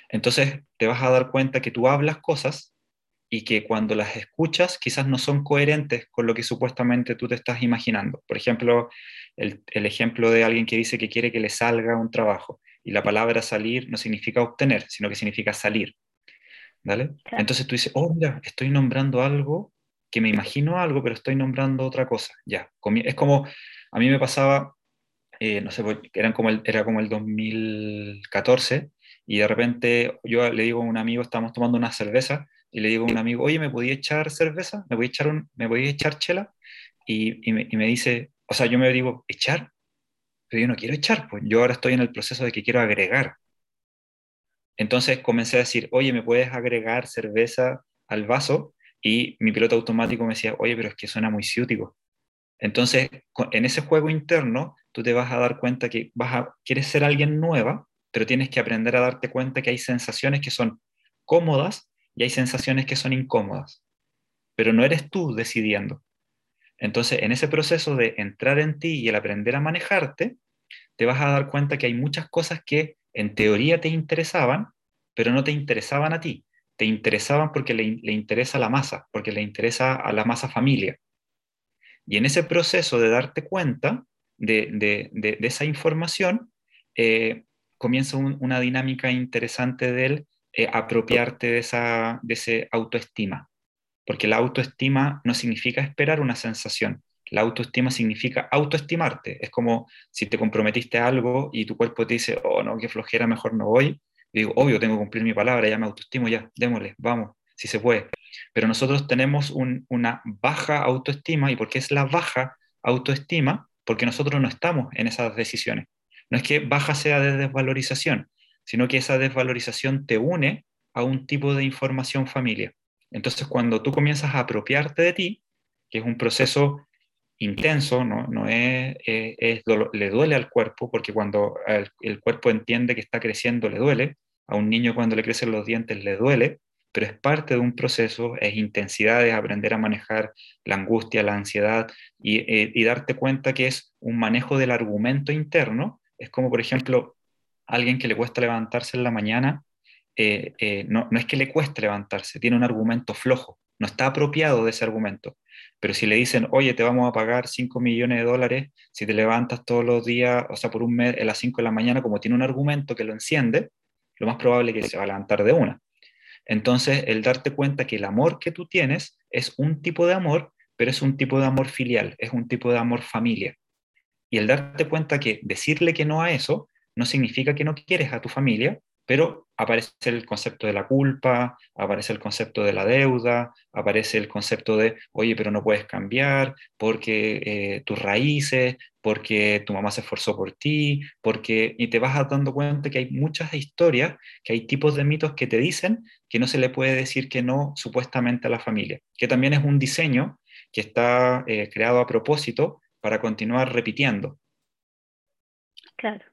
Entonces, te vas a dar cuenta que tú hablas cosas y que cuando las escuchas quizás no son coherentes con lo que supuestamente tú te estás imaginando. Por ejemplo, el, el ejemplo de alguien que dice que quiere que le salga un trabajo y la palabra salir no significa obtener, sino que significa salir. ¿Vale? Entonces tú dices, oh, mira, estoy nombrando algo que me imagino algo, pero estoy nombrando otra cosa. Ya, es como, a mí me pasaba, eh, no sé, eran como el, era como el 2014, y de repente yo le digo a un amigo, estamos tomando una cerveza, y le digo a un amigo, oye, ¿me podía echar cerveza? ¿Me podía echar, un, ¿me podía echar chela? Y, y, me, y me dice, o sea, yo me digo, ¿echar? Pero yo no quiero echar, pues yo ahora estoy en el proceso de que quiero agregar. Entonces comencé a decir, oye, ¿me puedes agregar cerveza al vaso? Y mi piloto automático me decía, oye, pero es que suena muy ciútico. Entonces, en ese juego interno, tú te vas a dar cuenta que vas a, quieres ser alguien nueva, pero tienes que aprender a darte cuenta que hay sensaciones que son cómodas y hay sensaciones que son incómodas. Pero no eres tú decidiendo. Entonces, en ese proceso de entrar en ti y el aprender a manejarte, te vas a dar cuenta que hay muchas cosas que en teoría te interesaban, pero no te interesaban a ti. Te interesaban porque le, le interesa la masa, porque le interesa a la masa familia. Y en ese proceso de darte cuenta de, de, de, esa información, eh, comienza un, una dinámica interesante del eh, apropiarte de esa de ese autoestima. Porque la autoestima no significa esperar una sensación, la autoestima significa autoestimarte. Es como si te comprometiste a algo y tu cuerpo te dice, oh, no, qué flojera, mejor no voy. Y digo, obvio, tengo que cumplir mi palabra, ya me autoestimo, ya, démosle, vamos, si se puede. Pero nosotros tenemos un, una baja autoestima. ¿Y por qué es la baja autoestima? Porque nosotros no estamos en esas decisiones. No es que baja sea de desvalorización, sino que esa desvalorización te une a un tipo de información familia. Entonces, cuando tú comienzas a apropiarte de ti, que es un proceso intenso, no, no es, es le duele al cuerpo, porque cuando el, cuerpo entiende que está creciendo, le duele. A un niño cuando le crecen los dientes le duele, pero es parte de un proceso, es intensidad, es aprender a manejar la angustia, la ansiedad y, eh, y darte cuenta que es un manejo del argumento interno. Es como, por ejemplo, alguien que le cuesta levantarse en la mañana, eh, eh, no, no es que le cueste levantarse, tiene un argumento flojo, no está apropiado de ese argumento. Pero si le dicen, oye, te vamos a pagar 5 millones de dólares si te levantas todos los días, o sea, por un mes a las 5 de la mañana, como tiene un argumento que lo enciende, lo más probable es que se va a levantar de una. Entonces, el darte cuenta que el amor que tú tienes es un tipo de amor, pero es un tipo de amor filial, es un tipo de amor familia. Y el darte cuenta que decirle que no a eso no significa que no quieres a tu familia, pero aparece el concepto de la culpa, aparece el concepto de la deuda, aparece el concepto de, oye, pero no puedes cambiar porque eh, tus raíces, porque tu mamá se esforzó por ti, porque, y te vas dando cuenta que hay muchas historias, que hay tipos de mitos que te dicen que no se le puede decir que no supuestamente a la familia, que también es un diseño que está eh, creado a propósito para continuar repitiendo. Claro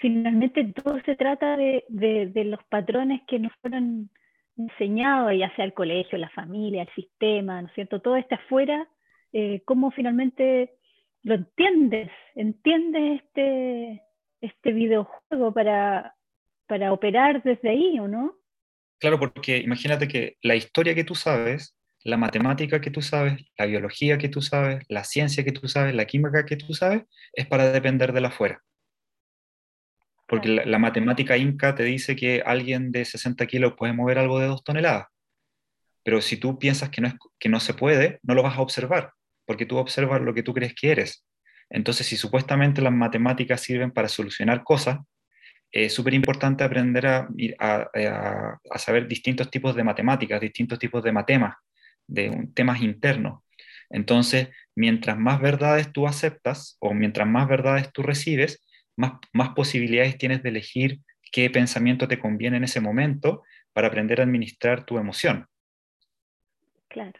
finalmente todo se trata de, de, los patrones que nos fueron enseñados, ya sea el colegio, la familia, el sistema, ¿no es cierto? Todo está afuera, eh, cómo finalmente lo entiendes, entiendes este, este videojuego para, para operar desde ahí, ¿o no? Claro, porque imagínate que la historia que tú sabes, la matemática que tú sabes, la biología que tú sabes, la ciencia que tú sabes, la química que tú sabes, es para depender de la afuera. Porque la, la, matemática inca te dice que alguien de 60 kilos puede mover algo de 2 toneladas. Pero si tú piensas que no, es, que no se puede, no lo vas a observar, porque tú observas lo que tú crees que eres. Entonces, si supuestamente las matemáticas sirven para solucionar cosas, es súper importante aprender a, a, a, saber distintos tipos de matemáticas, distintos tipos de matemas, de temas internos. Entonces, mientras más verdades tú aceptas o mientras más verdades tú recibes, más, más posibilidades tienes de elegir qué pensamiento te conviene en ese momento para aprender a administrar tu emoción. Claro.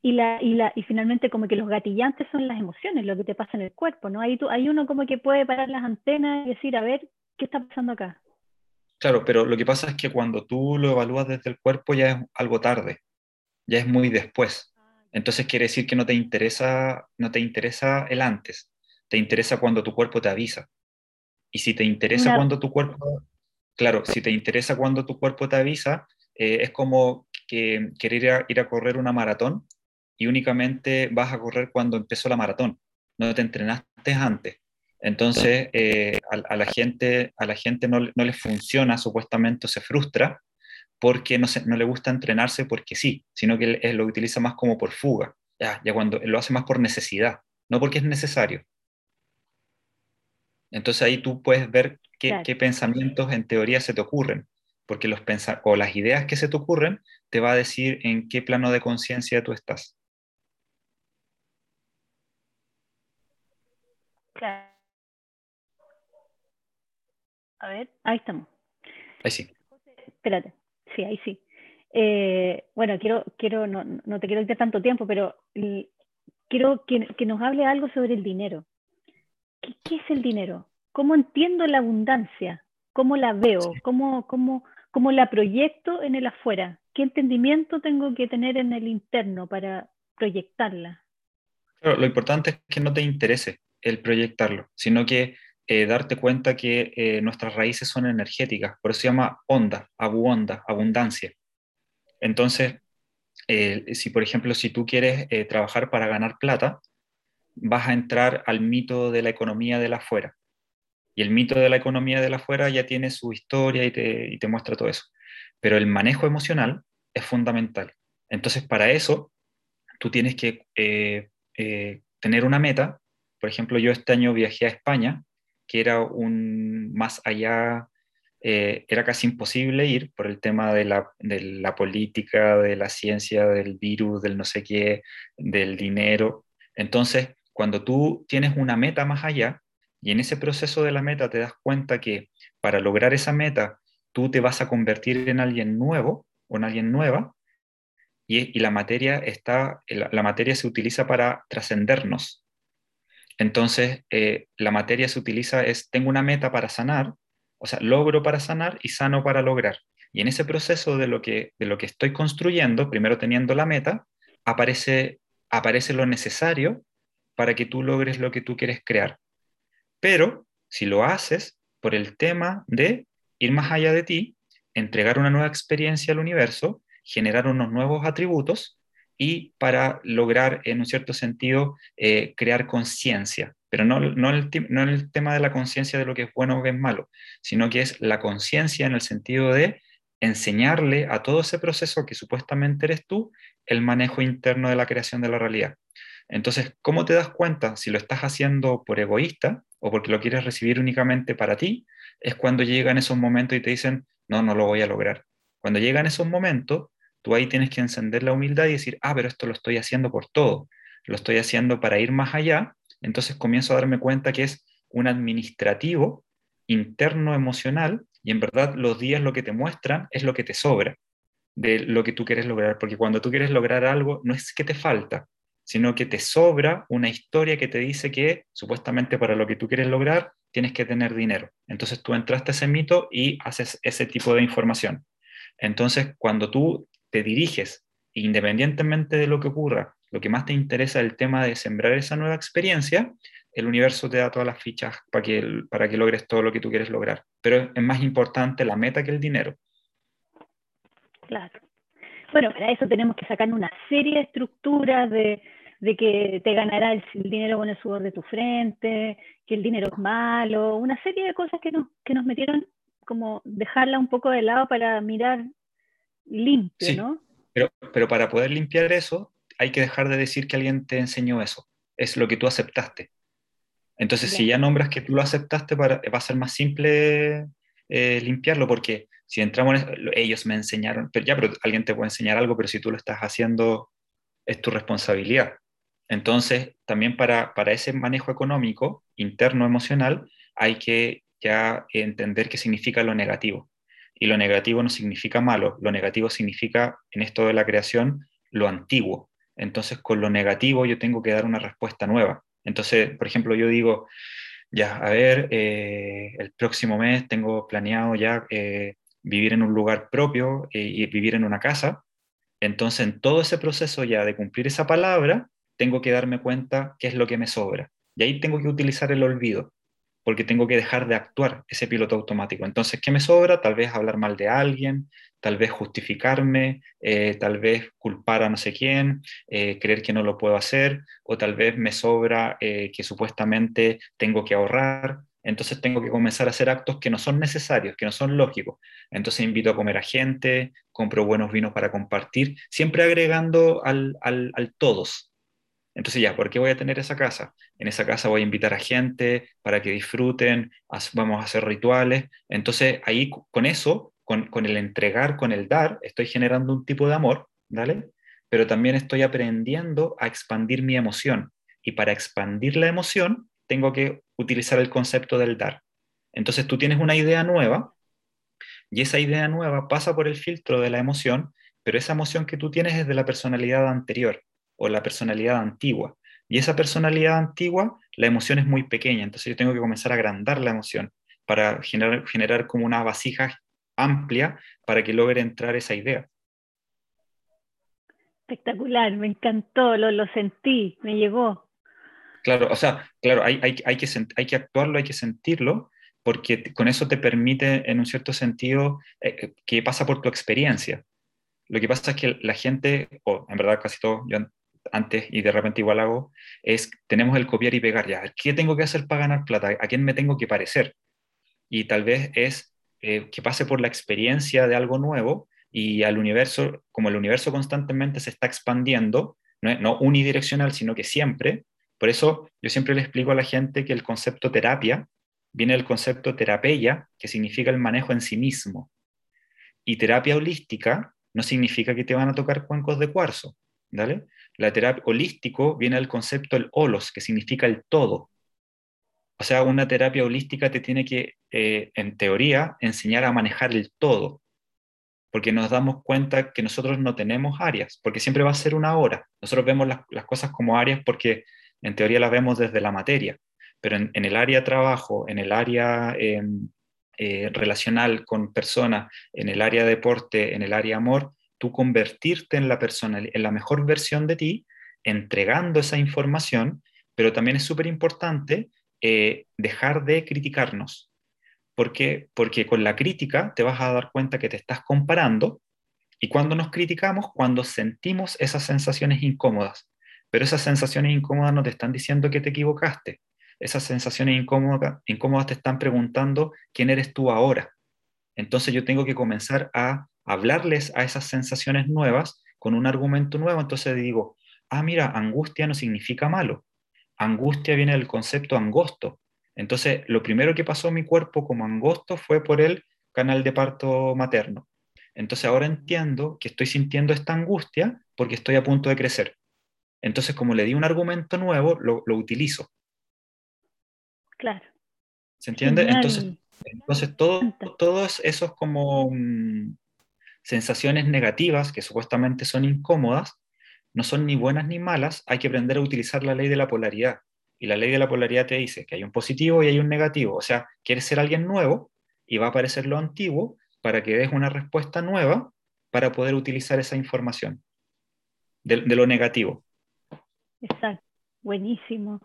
Y, la, y, la, y finalmente como que los gatillantes son las emociones, lo que te pasa en el cuerpo, ¿no? Ahí tú, hay uno como que puede parar las antenas y decir, a ver, ¿qué está pasando acá? Claro, pero lo que pasa es que cuando tú lo evalúas desde el cuerpo ya es algo tarde, ya es muy después. Entonces quiere decir que no te interesa, no te interesa el antes, te interesa cuando tu cuerpo te avisa. Y si te interesa cuando tu cuerpo, claro, si te interesa cuando tu cuerpo te avisa, eh, es como que querer ir a, correr una maratón y únicamente vas a correr cuando empezó la maratón, no te entrenaste antes. Entonces, eh, a, la gente, a la gente no, no le funciona, supuestamente se frustra, porque no, no le gusta entrenarse porque sí, sino que él, lo utiliza más como por fuga, ya, ya cuando lo hace más por necesidad, no porque es necesario. Entonces ahí tú puedes ver qué, qué pensamientos en teoría se te ocurren, porque los o las ideas que se te ocurren te va a decir en qué plano de conciencia tú estás. Claro. A ver, ahí estamos. Ahí sí. Espérate sí, ahí sí. Eh, bueno, quiero, quiero no, no, te quiero quitar tanto tiempo, pero quiero que, que, nos hable algo sobre el dinero. ¿Qué, ¿Qué, es el dinero? ¿Cómo entiendo la abundancia? ¿Cómo la veo? ¿Cómo, cómo, ¿Cómo la proyecto en el afuera? ¿Qué entendimiento tengo que tener en el interno para proyectarla? lo importante es que no te interese el proyectarlo, sino que eh, darte cuenta que eh, nuestras raíces son energéticas, por eso se llama onda, abu-onda, abundancia. Entonces, eh, si por ejemplo, si tú quieres trabajar para ganar plata, vas a entrar al mito de la economía de la afuera. Y el mito de la economía de la afuera ya tiene su historia y te, muestra todo eso. Pero el manejo emocional es fundamental. Entonces, para eso, tú tienes que tener una meta. Por ejemplo, yo este año viajé a España que era un más allá, eh, era casi imposible ir por el tema de la política, de la ciencia, del virus, del no sé qué, del dinero. Entonces, cuando tú tienes una meta más allá y en ese proceso de la meta te das cuenta que para lograr esa meta tú te vas a convertir en alguien nuevo o en alguien nueva, y, la materia está, la, la, materia se utiliza para trascendernos, entonces, eh, la materia se utiliza es, tengo una meta para sanar, o sea, logro para sanar y sano para lograr. Y en ese proceso de lo que, de lo que estoy construyendo, primero teniendo la meta, aparece, aparece lo necesario para que tú logres lo que tú quieres crear. Pero si lo haces por el tema de ir más allá de ti, entregar una nueva experiencia al universo, generar unos nuevos atributos, y para lograr, en un cierto sentido, eh, crear conciencia. Pero no, no, el, no el tema de la conciencia de lo que es bueno o que es malo, sino que es la conciencia en el sentido de enseñarle a todo ese proceso que supuestamente eres tú el manejo interno de la creación de la realidad. Entonces, ¿cómo te das cuenta si lo estás haciendo por egoísta o porque lo quieres recibir únicamente para ti? Es cuando llegan esos momentos y te dicen, no, no lo voy a lograr. Cuando llegan esos momentos, Tú ahí tienes que encender la humildad y decir, ah, pero esto lo estoy haciendo por todo, lo estoy haciendo para ir más allá. Entonces comienzo a darme cuenta que es un administrativo interno emocional y en verdad los días lo que te muestran es lo que te sobra de lo que tú quieres lograr, porque cuando tú quieres lograr algo no es que te falta, sino que te sobra una historia que te dice que supuestamente para lo que tú quieres lograr tienes que tener dinero. Entonces tú entraste a ese mito y haces ese tipo de información. Entonces, cuando tú te diriges, independientemente de lo que ocurra, lo que más te interesa es el tema de sembrar esa nueva experiencia, el universo te da todas las fichas para que, para que logres todo lo que tú quieres lograr. Pero es más importante la meta que el dinero. Claro. Bueno, para eso tenemos que sacar una serie de estructuras de, de que te ganará el, dinero con el sudor de tu frente, que el dinero es malo, una serie de cosas que nos, que nos metieron como dejarla un poco de lado para mirar limpio, ¿no? Pero, pero para poder limpiar eso, hay que dejar de decir que alguien te enseñó eso. Es lo que tú aceptaste. Entonces, si ya nombras que tú lo aceptaste, va a ser más simple eh, limpiarlo, porque si entramos en ellos me enseñaron, pero ya, pero alguien te puede enseñar algo, pero si tú lo estás haciendo, es tu responsabilidad. Entonces, también para, para ese manejo económico, interno, emocional, hay que ya entender qué significa lo negativo. Y lo negativo no significa malo, lo negativo significa, en esto de la creación, lo antiguo. Entonces, con lo negativo yo tengo que dar una respuesta nueva. Entonces, por ejemplo, yo digo, ya, a ver, eh, el próximo mes tengo planeado ya eh, vivir en un lugar propio eh, y vivir en una casa. Entonces, en todo ese proceso ya de cumplir esa palabra, tengo que darme cuenta qué es lo que me sobra. Y ahí tengo que utilizar el olvido porque tengo que dejar de actuar ese piloto automático. Entonces, ¿qué me sobra? Tal vez hablar mal de alguien, tal vez justificarme, eh, tal vez culpar a no sé quién, eh, creer que no lo puedo hacer, o tal vez me sobra eh, que supuestamente tengo que ahorrar. Entonces tengo que comenzar a hacer actos que no son necesarios, que no son lógicos. Entonces invito a comer a gente, compro buenos vinos para compartir, siempre agregando al, todos, entonces ya, ¿por qué voy a tener esa casa? En esa casa voy a invitar a gente para que disfruten, vamos a hacer rituales. Entonces ahí con eso, con, el entregar, con el dar, estoy generando un tipo de amor, ¿vale? Pero también estoy aprendiendo a expandir mi emoción. Y para expandir la emoción, tengo que utilizar el concepto del dar. Entonces tú tienes una idea nueva y esa idea nueva pasa por el filtro de la emoción, pero esa emoción que tú tienes es de la personalidad anterior o la personalidad antigua. Y esa personalidad antigua, la emoción es muy pequeña, entonces yo tengo que comenzar a agrandar la emoción para generar, generar como una vasija amplia para que logre entrar esa idea. Espectacular, me encantó, lo, lo sentí, me llegó. Claro, o sea, claro, hay, hay, hay, que, hay que actuarlo, hay que sentirlo, porque con eso te permite, en un cierto sentido, eh, eh, que pasa por tu experiencia. Lo que pasa es que la gente, o en verdad casi todo, yo antes y de repente igual hago, es tenemos el copiar y pegar ya. ¿Qué tengo que hacer para ganar plata? ¿A quién me tengo que parecer? Y tal vez es eh, que pase por la experiencia de algo nuevo y al universo, como el universo constantemente se está expandiendo, no, no unidireccional, sino que siempre, por eso yo siempre le explico a la gente que el concepto terapia viene del concepto terapia, que significa el manejo en sí mismo. Y terapia holística no significa que te van a tocar cuencos de cuarzo, ¿vale? La terapia holístico viene del concepto el holos, que significa el todo. O sea, una terapia holística te tiene que, eh, en teoría, enseñar a manejar el todo, porque nos damos cuenta que nosotros no tenemos áreas, porque siempre va a ser una hora. Nosotros vemos las, cosas como áreas porque en teoría las vemos desde la materia, pero en, el área trabajo, en el área em, eh, relacional con personas, en el área deporte, en el área amor, tú convertirte en la persona, en la mejor versión de ti, entregando esa información, pero también es súper importante eh, dejar de criticarnos. ¿Por qué? Porque con la crítica te vas a dar cuenta que te estás comparando y cuando nos criticamos, cuando sentimos esas sensaciones incómodas, pero esas sensaciones incómodas no te están diciendo que te equivocaste. Esas sensaciones incómodas, incómodas te están preguntando quién eres tú ahora. Entonces yo tengo que comenzar a hablarles a esas sensaciones nuevas con un argumento nuevo. Entonces digo, ah, mira, angustia no significa malo. Angustia viene del concepto angosto. Entonces, lo primero que pasó a mi cuerpo como angosto fue por el canal de parto materno. Entonces, ahora entiendo que estoy sintiendo esta angustia porque estoy a punto de crecer. Entonces, como le di un argumento nuevo, lo, utilizo. Claro. ¿Se entiende? Entonces, entonces todo, todos esos como mm, sensaciones negativas que supuestamente son incómodas, no son ni buenas ni malas, hay que aprender a utilizar la ley de la polaridad. Y la ley de la polaridad te dice que hay un positivo y hay un negativo. O sea, quieres ser alguien nuevo y va a aparecer lo antiguo para que des una respuesta nueva para poder utilizar esa información de, lo negativo. Exacto, buenísimo.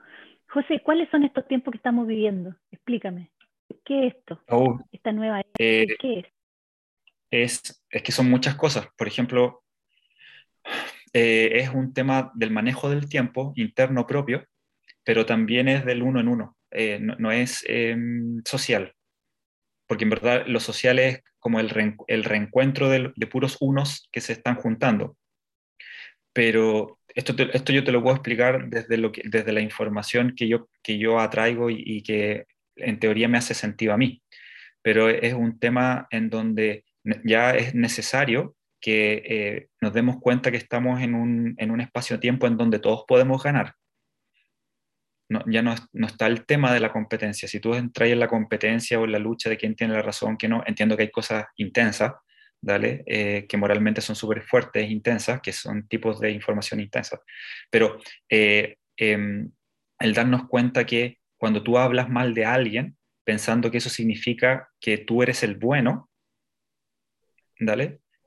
José, ¿cuáles son estos tiempos que estamos viviendo? Explícame. ¿Qué es esto? Oh, Esta nueva eh, ¿Qué es? Es, que son muchas cosas. Por ejemplo, eh, es un tema del manejo del tiempo interno propio, pero también es del uno en uno, eh, no, es em, social, porque en verdad lo social es como el, reencuentro de, puros unos que se están juntando. Pero esto, esto yo te lo puedo explicar desde, lo que, desde la información que yo, que yo atraigo y, que en teoría me hace sentido a mí, pero es un tema en donde ya es necesario que eh, nos demos cuenta que estamos en un, en un espacio-tiempo en donde todos podemos ganar. Ya no, no, está el tema de la competencia. Si tú entras en la competencia o en la lucha de quién tiene la razón, que no, entiendo que hay cosas intensas, ¿dale? Eh, que moralmente son súper fuertes, intensas, que son tipos de información intensa. Pero eh, em, el darnos cuenta que cuando tú hablas mal de alguien, pensando que eso significa que tú eres el bueno,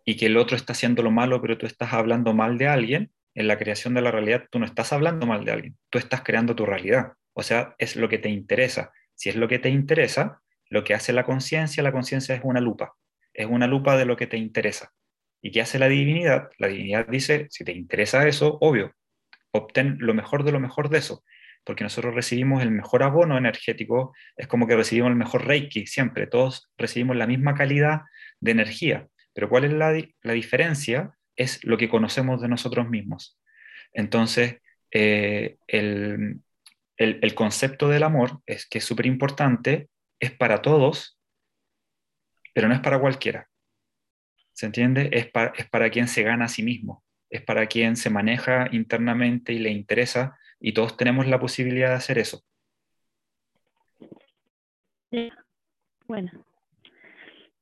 Y que el otro está haciendo lo malo, pero tú estás hablando mal de alguien, en la creación de la realidad tú no estás hablando mal de alguien, tú estás creando tu realidad. O sea, es lo que te interesa. Si es lo que te interesa, lo que hace la conciencia, la conciencia es una lupa es una lupa de lo que te interesa. ¿Y qué hace la divinidad? La divinidad dice, si te interesa eso, obvio, obtén lo mejor de lo mejor de eso, porque nosotros recibimos el mejor abono energético, es como que recibimos el mejor reiki, siempre, todos recibimos la misma calidad de energía, pero ¿cuál es la, la diferencia? Es lo que conocemos de nosotros mismos. Entonces, eh, el, el, concepto del amor es que es súper importante, es para todos, pero no es para cualquiera. ¿Se entiende? Es, es para quien se gana a sí mismo, es para quien se maneja internamente y le interesa, y todos tenemos la posibilidad de hacer eso. Bueno.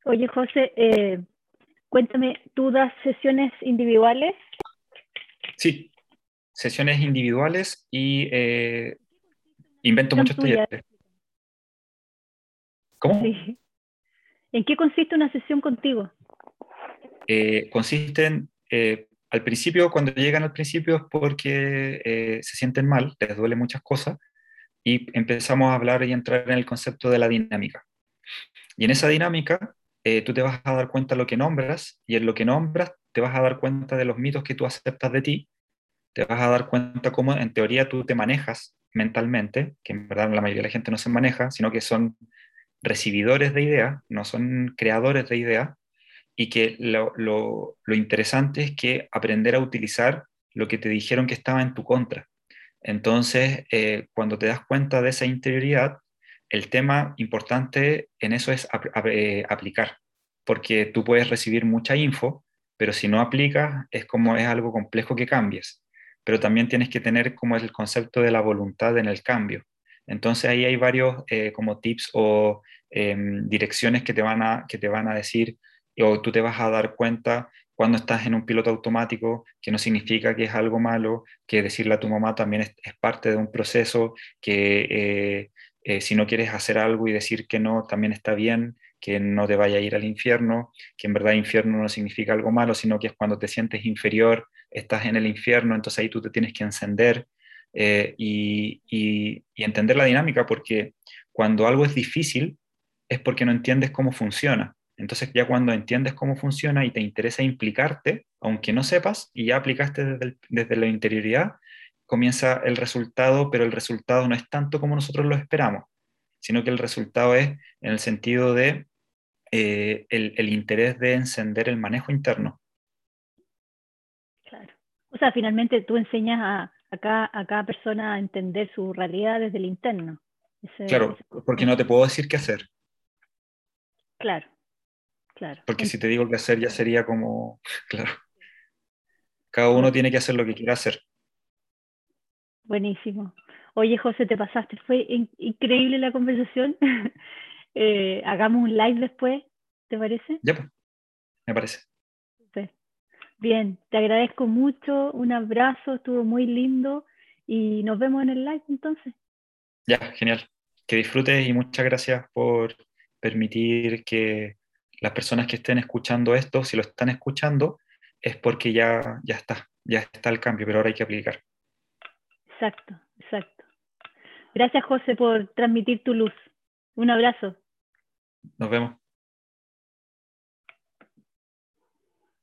Oye, José, eh, cuéntame, ¿tú das sesiones individuales? Sí, sesiones individuales y eh, invento muchos talleres. ¿Cómo? Sí. ¿En qué consiste una sesión contigo? Eh, consisten, eh, al principio, cuando llegan al principio es porque eh, se sienten mal, les duele muchas cosas, y empezamos a hablar y entrar en el concepto de la dinámica. Y en esa dinámica, tú te vas a dar cuenta de lo que nombras, y en lo que nombras te vas a dar cuenta de los mitos que tú aceptas de ti, te vas a dar cuenta cómo en teoría tú te manejas mentalmente, que en verdad la mayoría de la gente no se maneja, sino que son recibidores de ideas, no son creadores de ideas, y que lo, interesante es que aprender a utilizar lo que te dijeron que estaba en tu contra. Entonces, eh, cuando te das cuenta de esa interioridad, el tema importante en eso es eh, aplicar, porque tú puedes recibir mucha info, pero si no aplicas es como es algo complejo que cambies. Pero también tienes que tener como el concepto de la voluntad en el cambio. Entonces ahí hay varios eh, como tips o em, direcciones que te, van a, que te van a decir o tú te vas a dar cuenta cuando estás en un piloto automático, que no significa que es algo malo, que decirle a tu mamá también es, parte de un proceso, que eh, eh, si no quieres hacer algo y decir que no, también está bien, que no te vaya a ir al infierno, que en verdad infierno no significa algo malo, sino que es cuando te sientes inferior, estás en el infierno, entonces ahí tú te tienes que encender eh, y, entender la dinámica, porque cuando algo es difícil es porque no entiendes cómo funciona. Entonces ya cuando entiendes cómo funciona y te interesa implicarte, aunque no sepas, y ya aplicaste desde, desde la interioridad, comienza el resultado, pero el resultado no es tanto como nosotros lo esperamos, sino que el resultado es en el sentido de eh, el, el, interés de encender el manejo interno. Claro. O sea, finalmente tú enseñas a, a cada, persona a entender su realidad desde el interno. claro, porque no te puedo decir qué hacer. Claro, claro. Porque si te digo qué hacer ya sería como, [LAUGHS] claro. Cada uno tiene que hacer lo que quiera hacer. Buenísimo. Oye, José, te pasaste. Fue increíble la conversación. [LAUGHS] Eh, hagamos un live después, ¿te parece? Ya, pues. Me parece. Bien, te agradezco mucho, un abrazo, estuvo muy lindo y nos vemos en el live entonces. Ya, genial. Que disfrutes y muchas gracias por permitir que las personas que estén escuchando esto, si lo están escuchando, es porque ya, ya está, ya está el cambio, pero ahora hay que aplicar. Exacto, exacto. Gracias José por transmitir tu luz. Un abrazo. Nos vemos.